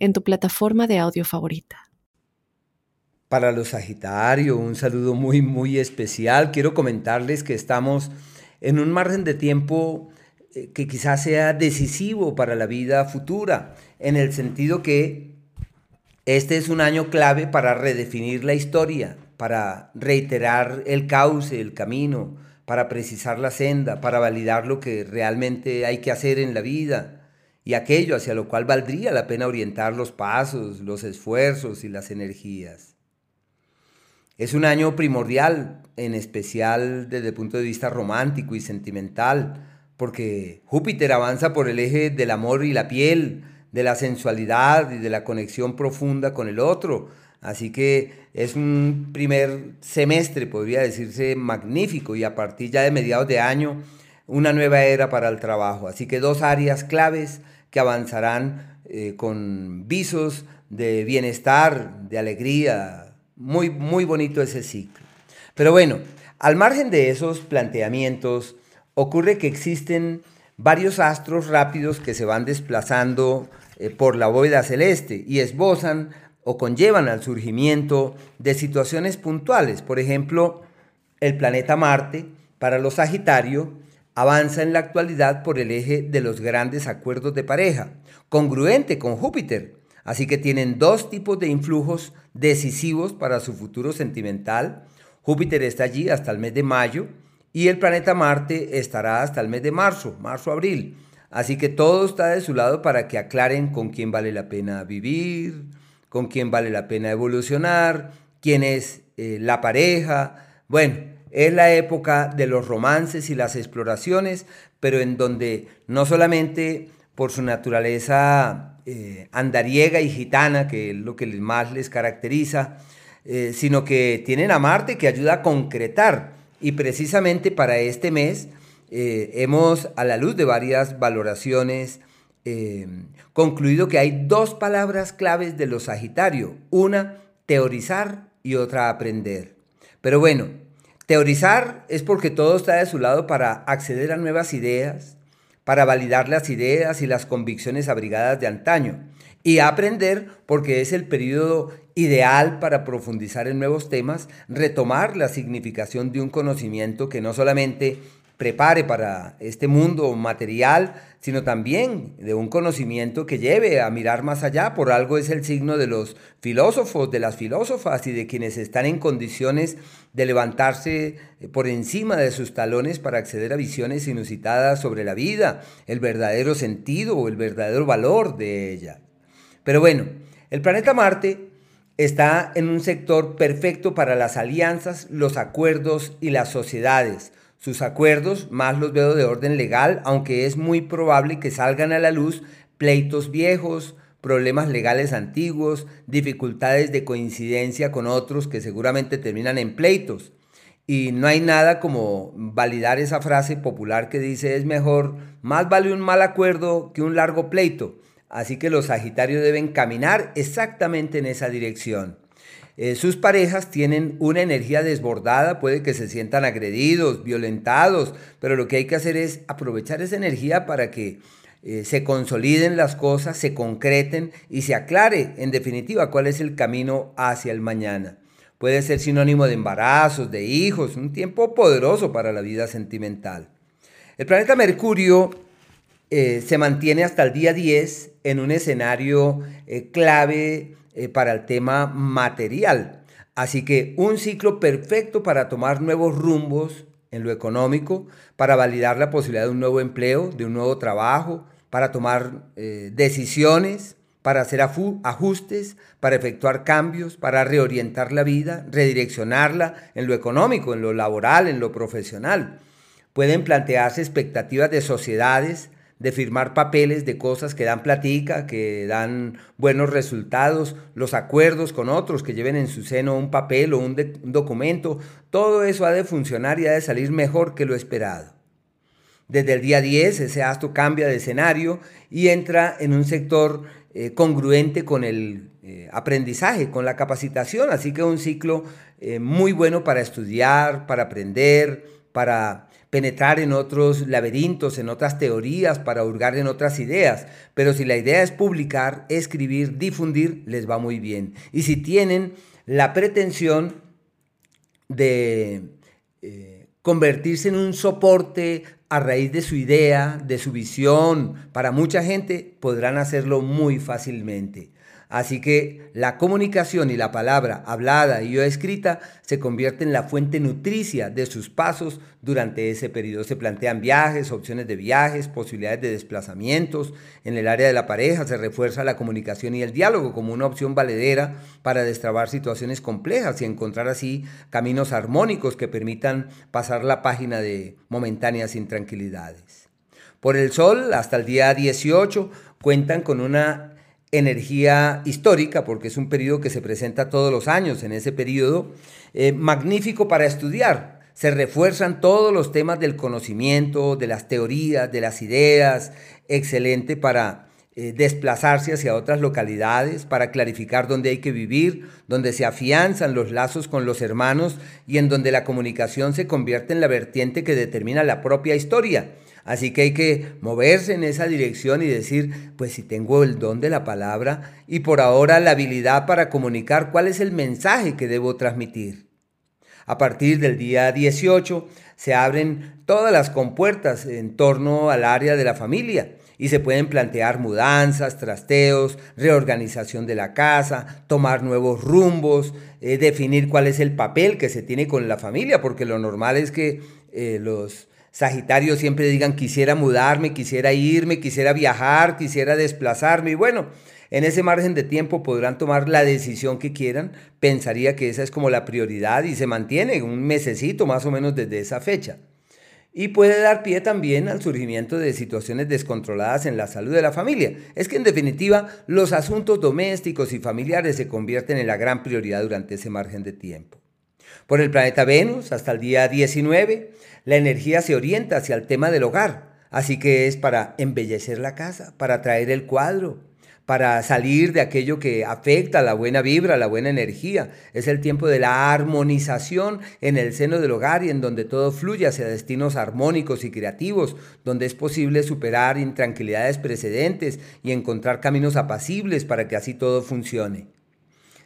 en tu plataforma de audio favorita. Para los Sagitario, un saludo muy, muy especial. Quiero comentarles que estamos en un margen de tiempo eh, que quizás sea decisivo para la vida futura, en el sentido que este es un año clave para redefinir la historia, para reiterar el cauce, el camino, para precisar la senda, para validar lo que realmente hay que hacer en la vida y aquello hacia lo cual valdría la pena orientar los pasos, los esfuerzos y las energías. Es un año primordial, en especial desde el punto de vista romántico y sentimental, porque Júpiter avanza por el eje del amor y la piel, de la sensualidad y de la conexión profunda con el otro. Así que es un primer semestre, podría decirse, magnífico y a partir ya de mediados de año una nueva era para el trabajo. Así que dos áreas claves que avanzarán eh, con visos de bienestar, de alegría. Muy, muy bonito ese ciclo. Pero bueno, al margen de esos planteamientos, ocurre que existen varios astros rápidos que se van desplazando eh, por la bóveda celeste y esbozan o conllevan al surgimiento de situaciones puntuales. Por ejemplo, el planeta Marte, para los Sagitario, avanza en la actualidad por el eje de los grandes acuerdos de pareja, congruente con Júpiter. Así que tienen dos tipos de influjos decisivos para su futuro sentimental. Júpiter está allí hasta el mes de mayo y el planeta Marte estará hasta el mes de marzo, marzo-abril. Así que todo está de su lado para que aclaren con quién vale la pena vivir, con quién vale la pena evolucionar, quién es eh, la pareja. Bueno, es la época de los romances y las exploraciones, pero en donde no solamente por su naturaleza eh, andariega y gitana, que es lo que más les caracteriza, eh, sino que tienen a Marte que ayuda a concretar. Y precisamente para este mes eh, hemos, a la luz de varias valoraciones, concluido que hay dos palabras claves de los Sagitario. Una, teorizar y otra, aprender. Pero bueno, Teorizar es porque todo está de su lado para acceder a nuevas ideas, para validar las ideas y las convicciones abrigadas de antaño. Y aprender porque es el periodo ideal para profundizar en nuevos temas, retomar la significación de un conocimiento que no solamente prepare para este mundo material, sino también de un conocimiento que lleve a mirar más allá. Por algo es el signo de los filósofos, de las filósofas y de quienes están en condiciones de levantarse eh, por encima de sus talones para acceder a visiones inusitadas sobre la vida, el verdadero sentido o el verdadero valor de ella. Pero bueno, el planeta Marte está en un sector perfecto para las alianzas, los acuerdos y las sociedades sus acuerdos, más los veo de orden legal, aunque es muy probable que salgan a la luz pleitos viejos, problemas legales antiguos, dificultades de coincidencia con otros que seguramente terminan en pleitos. Y no hay nada como validar esa frase popular que dice es mejor, más vale un mal acuerdo que un largo pleito. Así que los Sagitarios deben caminar exactamente en esa dirección. Eh, sus parejas tienen una energía desbordada, puede que se sientan agredidos, violentados, pero lo que hay que hacer es aprovechar esa energía para que eh, se consoliden las cosas, se concreten y se aclare, en definitiva, cuál es el camino hacia el mañana. Puede ser sinónimo de embarazos, de hijos, un tiempo poderoso para la vida sentimental. El planeta Mercurio eh, se mantiene hasta el día 10 en un escenario clave eh, para el tema material. Así que un ciclo perfecto para tomar nuevos rumbos en lo económico, para validar la posibilidad de un nuevo empleo, de un nuevo trabajo, para tomar eh, decisiones, para hacer ajustes, para efectuar cambios, para reorientar la vida, redireccionarla en lo económico, en lo laboral, en lo profesional. Pueden plantearse expectativas de sociedades, de firmar papeles de cosas que dan platica, que dan buenos resultados, los acuerdos con otros que lleven en su seno un papel o un, documento, todo eso ha de funcionar y ha de salir mejor que lo esperado. Desde el día 10 ese astro cambia de escenario y entra en un sector eh, congruente con el eh, aprendizaje, con la capacitación, así que un ciclo eh, muy bueno para estudiar, para aprender, para penetrar en otros laberintos, en otras teorías, para hurgar en otras ideas. Pero si la idea es publicar, escribir, difundir, les va muy bien. Y si tienen la pretensión de convertirse en un soporte a raíz de su idea, de su visión, para mucha gente podrán hacerlo muy fácilmente. Así que la comunicación y la palabra hablada y o escrita se convierten en la fuente nutricia de sus pasos durante ese periodo. Se plantean viajes, opciones de viajes, posibilidades de desplazamientos. En el área de la pareja se refuerza la comunicación y el diálogo como una opción valedera para destrabar situaciones complejas y encontrar así caminos armónicos que permitan pasar la página de momentáneas intranquilidades. Por el sol, hasta el día 18, cuentan con una energía histórica, porque es un periodo que se presenta todos los años en ese periodo, eh, magnífico para estudiar. Se refuerzan todos los temas del conocimiento, de las teorías, de las ideas, excelente para eh, desplazarse hacia otras localidades, para clarificar dónde hay que vivir, donde se afianzan los lazos con los hermanos y en donde la comunicación se convierte en la vertiente que determina la propia historia Así que hay que moverse en esa dirección y decir, pues si tengo el don de la palabra y por ahora la habilidad para comunicar cuál es el mensaje que debo transmitir. A partir del día 18 se abren todas las compuertas en torno al área de la familia y se pueden plantear mudanzas, trasteos, reorganización de la casa, tomar nuevos rumbos, eh, definir cuál es el papel que se tiene con la familia, porque lo normal es que eh, los Sagitario siempre digan quisiera mudarme, quisiera irme, quisiera viajar, quisiera desplazarme. Y bueno, en ese margen de tiempo podrán tomar la decisión que quieran. Pensaría que esa es como la prioridad y se mantiene un mesecito más o menos desde esa fecha. Y puede dar pie también al surgimiento de situaciones descontroladas en la salud de la familia. Es que en definitiva los asuntos domésticos y familiares se convierten en la gran prioridad durante ese margen de tiempo. Por el planeta Venus, hasta el día 19, la energía se orienta hacia el tema del hogar. Así que es para embellecer la casa, para traer el cuadro, para salir de aquello que afecta la buena vibra, la buena energía. Es el tiempo de la armonización en el seno del hogar y en donde todo fluye hacia destinos armónicos y creativos, donde es posible superar intranquilidades precedentes y encontrar caminos apacibles para que así todo funcione.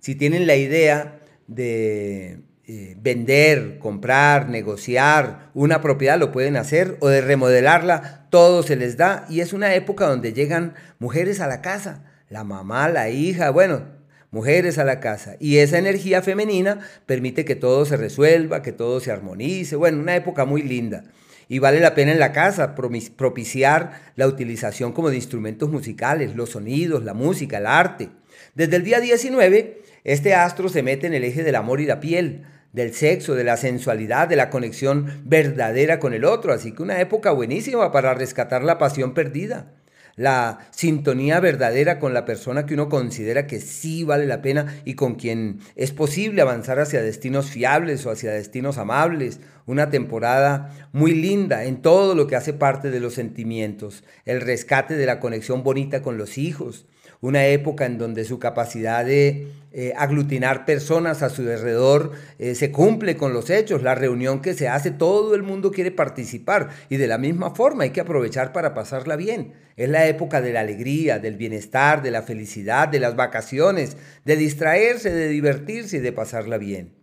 Si tienen la idea de eh, vender, comprar, negociar una propiedad, lo pueden hacer, o de remodelarla, todo se les da. Y es una época donde llegan mujeres a la casa, la mamá, la hija, bueno, mujeres a la casa. Y esa energía femenina permite que todo se resuelva, que todo se armonice. Bueno, una época muy linda. Y vale la pena en la casa propiciar la utilización como de instrumentos musicales, los sonidos, la música, el arte. Desde el día 19, este astro se mete en el eje del amor y la piel del sexo, de la sensualidad, de la conexión verdadera con el otro. Así que una época buenísima para rescatar la pasión perdida, la sintonía verdadera con la persona que uno considera que sí vale la pena y con quien es posible avanzar hacia destinos fiables o hacia destinos amables. Una temporada muy linda en todo lo que hace parte de los sentimientos, el rescate de la conexión bonita con los hijos, una época en donde su capacidad de eh, aglutinar personas a su alrededor eh, se cumple con los hechos, la reunión que se hace, todo el mundo quiere participar y de la misma forma hay que aprovechar para pasarla bien. Es la época de la alegría, del bienestar, de la felicidad, de las vacaciones, de distraerse, de divertirse y de pasarla bien.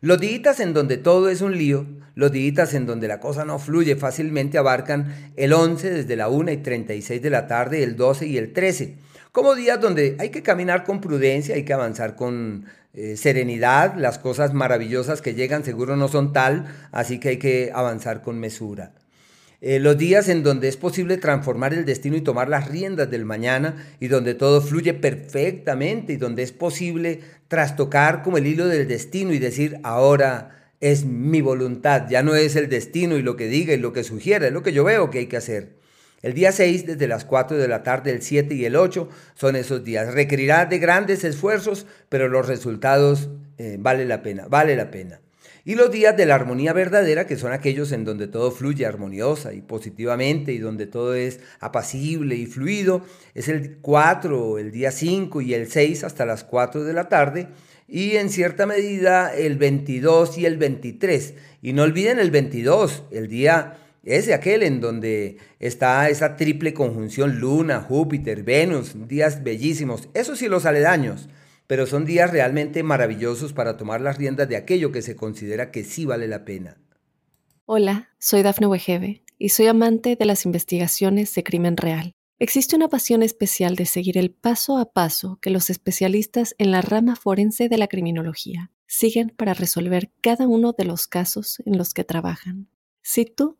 Los días en donde todo es un lío, los días en donde la cosa no fluye fácilmente abarcan el 11 desde la 1 y 36 de la tarde, el 12 y el 13 como días donde hay que caminar con prudencia, hay que avanzar con eh, serenidad, las cosas maravillosas que llegan seguro no son tal, así que hay que avanzar con mesura. Eh, los días en donde es posible transformar el destino y tomar las riendas del mañana y donde todo fluye perfectamente y donde es posible trastocar como el hilo del destino y decir ahora es mi voluntad, ya no es el destino y lo que diga y lo que sugiera, es lo que yo veo que hay que hacer. El día 6, desde las 4 de la tarde, el 7 y el 8 son esos días. Requerirá de grandes esfuerzos, pero los resultados eh, vale la pena, vale la pena. Y los días de la armonía verdadera, que son aquellos en donde todo fluye armoniosa y positivamente y donde todo es apacible y fluido, es el 4, el día 5 y el 6 hasta las 4 de la tarde y en cierta medida el 22 y el 23. Y no olviden el 22, el día ese aquel en donde está esa triple conjunción Luna, Júpiter, Venus, días bellísimos, esos sí los aledaños, pero son días realmente maravillosos para tomar las riendas de aquello que se considera que sí vale la pena. Hola, soy Dafne Wegebe y soy amante de las investigaciones de crimen real. Existe una pasión especial de seguir el paso a paso que los especialistas en la rama forense de la criminología siguen para resolver cada uno de los casos en los que trabajan. Si tú